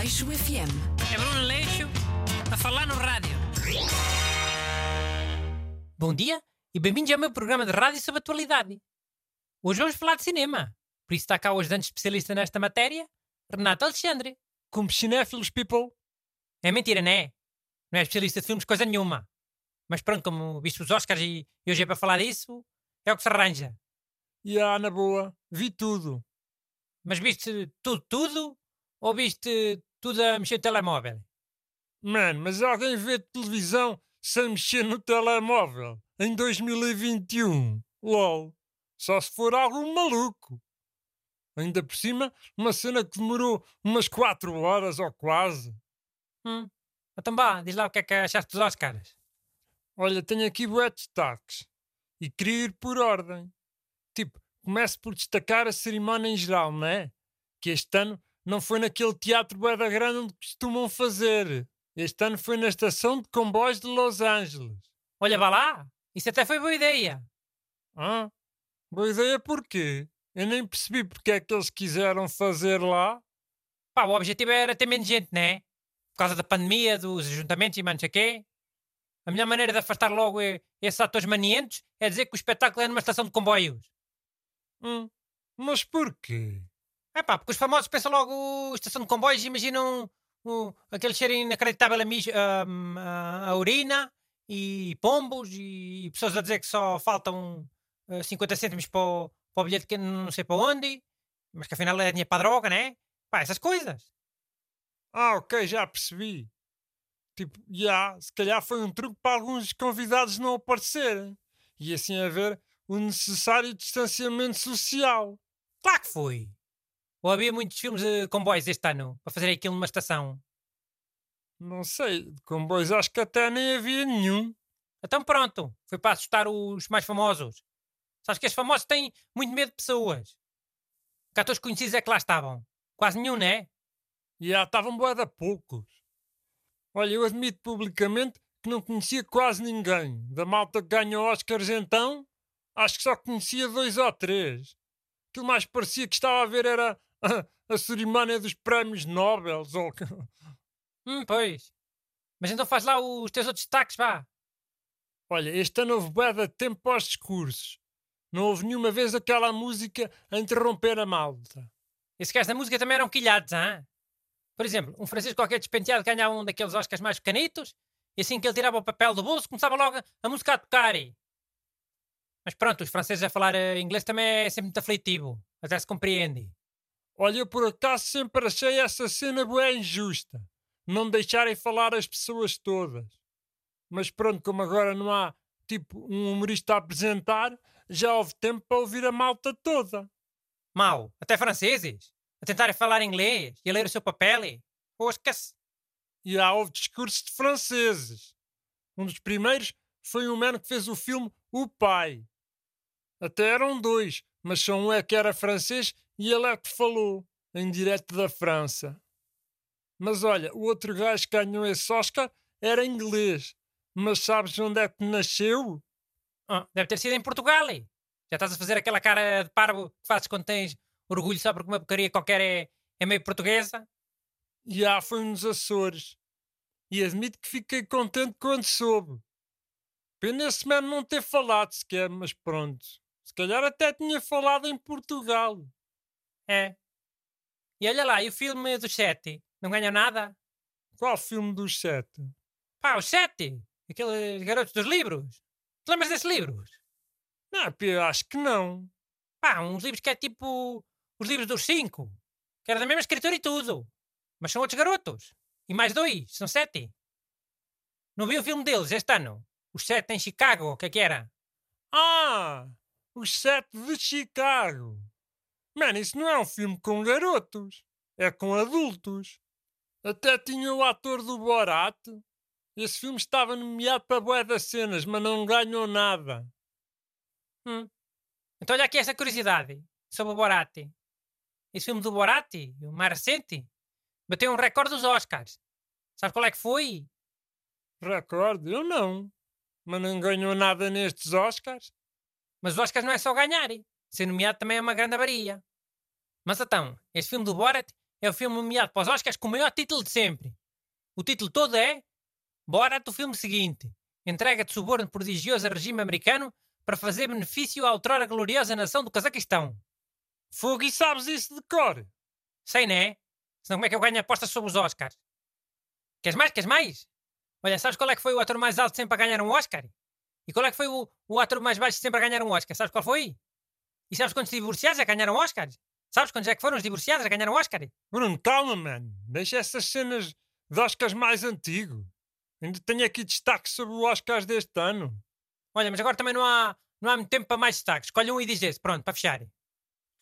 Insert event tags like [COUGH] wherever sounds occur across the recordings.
Aleixo FM. É Bruno Leixo a falar no rádio. Bom dia e bem-vindos ao meu programa de rádio sobre atualidade. Hoje vamos falar de cinema. Por isso está cá o ajudante especialista nesta matéria, Renato Alexandre. Como cinéfilos, people. É mentira, não é? Não é especialista de filmes coisa nenhuma. Mas pronto, como viste os Oscars e, e hoje é para falar disso, é o que se arranja. E ah, na boa, vi tudo. Mas viste tudo, tudo? Ou viste tudo a mexer no telemóvel? Mano, mas alguém vê televisão sem mexer no telemóvel em 2021? LOL. Só se for algum maluco. Ainda por cima, uma cena que demorou umas 4 horas ou quase. Hum. Então vá, diz lá o que é que achaste dos Oscars. Olha, tenho aqui bué destaques. E queria ir por ordem. Tipo, começo por destacar a cerimónia em geral, não é? Que este ano não foi naquele teatro bué da grande onde costumam fazer. Este ano foi na estação de comboios de Los Angeles. Olha, vá lá. Isso até foi boa ideia. Ah, boa ideia porquê? Eu nem percebi porque é que eles quiseram fazer lá. Pá, o objetivo era ter menos gente, não é? Por causa da pandemia, dos ajuntamentos e mais não sei quê. A melhor maneira de afastar logo esses atores manientos é dizer que o espetáculo é numa estação de comboios. Hum, mas porquê? É pá, porque os famosos pensam logo estação de comboios e imaginam uh, aquele cheiro inacreditável a, mijo, a, a urina e pombos e pessoas a dizer que só faltam uh, 50 cêntimos para o, para o bilhete que não sei para onde, mas que afinal é dinheiro para a droga, né? Pá, essas coisas. Ah, ok, já percebi. Tipo, já, se calhar foi um truque para alguns convidados não aparecerem. E assim haver o necessário distanciamento social. Claro que foi. Ou havia muitos filmes de comboios este ano para fazer aquilo numa estação? Não sei, de comboios acho que até nem havia nenhum. Então pronto, foi para assustar os mais famosos. Sabes que os famosos têm muito medo de pessoas. Que atores conhecidos é que lá estavam? Quase nenhum, né? E já estavam de poucos. Olha, eu admito publicamente que não conhecia quase ninguém. Da malta que ganhou Oscars então, acho que só conhecia dois ou três. Aquilo mais parecia que estava a ver era a, a cerimónia dos prémios Nobel. Ou... [LAUGHS] Hum, pois. Mas então faz lá os teus outros destaques, vá. Olha, este ano houve bué de tempo aos discursos. Não houve nenhuma vez aquela música a interromper a malta. Esse gajo da música também eram quilhados, hã? Por exemplo, um francês qualquer despenteado ganhava um daqueles Oscars mais pequenitos e assim que ele tirava o papel do bolso começava logo a música a tocar. Mas pronto, os franceses a falar uh, inglês também é sempre muito aflitivo. Até se compreende. Olha, eu por acaso sempre achei essa cena bué injusta. Não deixarem falar as pessoas todas. Mas pronto, como agora não há tipo um humorista a apresentar, já houve tempo para ouvir a malta toda. Mal, até franceses, a tentarem falar inglês e a ler o seu papel. Osca-se. E há houve discursos de franceses. Um dos primeiros foi um mano que fez o filme O Pai. Até eram dois, mas só um é que era francês e ele é que falou, em direto da França. Mas olha, o outro gajo que ganhou esse Oscar era inglês. Mas sabes onde é que nasceu? Oh, deve ter sido em Portugal. Já estás a fazer aquela cara de parvo que fazes quando tens orgulho só porque uma porcaria qualquer é, é meio portuguesa? Já foi nos Açores. E admito que fiquei contente quando soube. Pena esse mano não ter falado sequer, mas pronto. Se calhar até tinha falado em Portugal. É. E olha lá, e o filme dos sete? Não ganhou nada? Qual filme dos sete? Pá, os sete! Aqueles garotos dos livros. Te lembras desses livros? Não, acho que não. Pá, uns livros que é tipo os livros dos cinco. Que era da mesma escritora e tudo. Mas são outros garotos. E mais dois, são sete. Não vi o filme deles este ano? Os sete em Chicago, o que é que era? Ah! Os Sete de Chicago. Mano, isso não é um filme com garotos. É com adultos. Até tinha o ator do Borat. Esse filme estava nomeado para boé das cenas, mas não ganhou nada. Hum. Então olha aqui essa curiosidade sobre o Borat. Esse filme do Borat, o mais recente, bateu um recorde dos Oscars. Sabe qual é que foi? Recorde? Eu não. Mas não ganhou nada nestes Oscars. Mas os Oscars não é só ganhar. Ser nomeado também é uma grande avaria. Mas então, este filme do Borat é o filme nomeado para os Oscars com o maior título de sempre. O título todo é Borat, o filme seguinte. Entrega de suborno prodigioso a regime americano para fazer benefício à outrora gloriosa nação do Cazaquistão. Fogo e sabes isso de cor? Sei, né? Senão como é que eu ganho apostas sobre os Oscars? Queres mais? Queres mais? Olha, sabes qual é que foi o ator mais alto sempre a ganhar um Oscar? E qual é que foi o, o ator mais baixo sempre a ganhar um Oscar? Sabes qual foi? E sabes quantos divorciados já ganharam Oscars? Sabes quantos é que foram os divorciados a ganhar um Oscar? Bruno, calma, mano. Deixa essas cenas de Oscars mais antigo. Ainda tenho aqui destaques sobre o Oscars deste ano. Olha, mas agora também não há, não há muito tempo para mais destaques. Escolhe um e diz esse. Pronto, para fechar.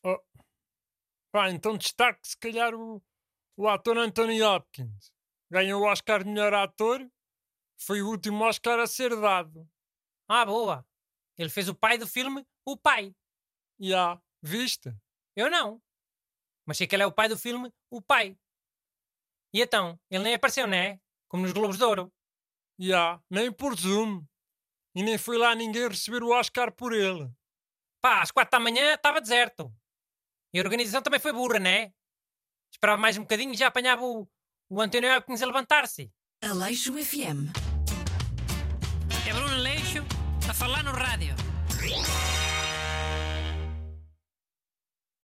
Oh. Pá, então destaque se calhar o, o ator Anthony Hopkins. Ganhou o Oscar de melhor ator. Foi o último Oscar a ser dado. Ah, boa. Ele fez o pai do filme O Pai. Já, yeah. viste? Eu não. Mas sei que ele é o pai do filme O Pai. E então, ele nem apareceu, não é? Como nos Globos de Ouro. Já, yeah. nem por Zoom. E nem foi lá ninguém receber o Oscar por ele. Pá, às quatro da manhã estava deserto. E a organização também foi burra, não é? Esperava mais um bocadinho e já apanhava o, o António Hopkins a levantar-se. Aleixo FM. É Bruno Aleixo a falar no rádio.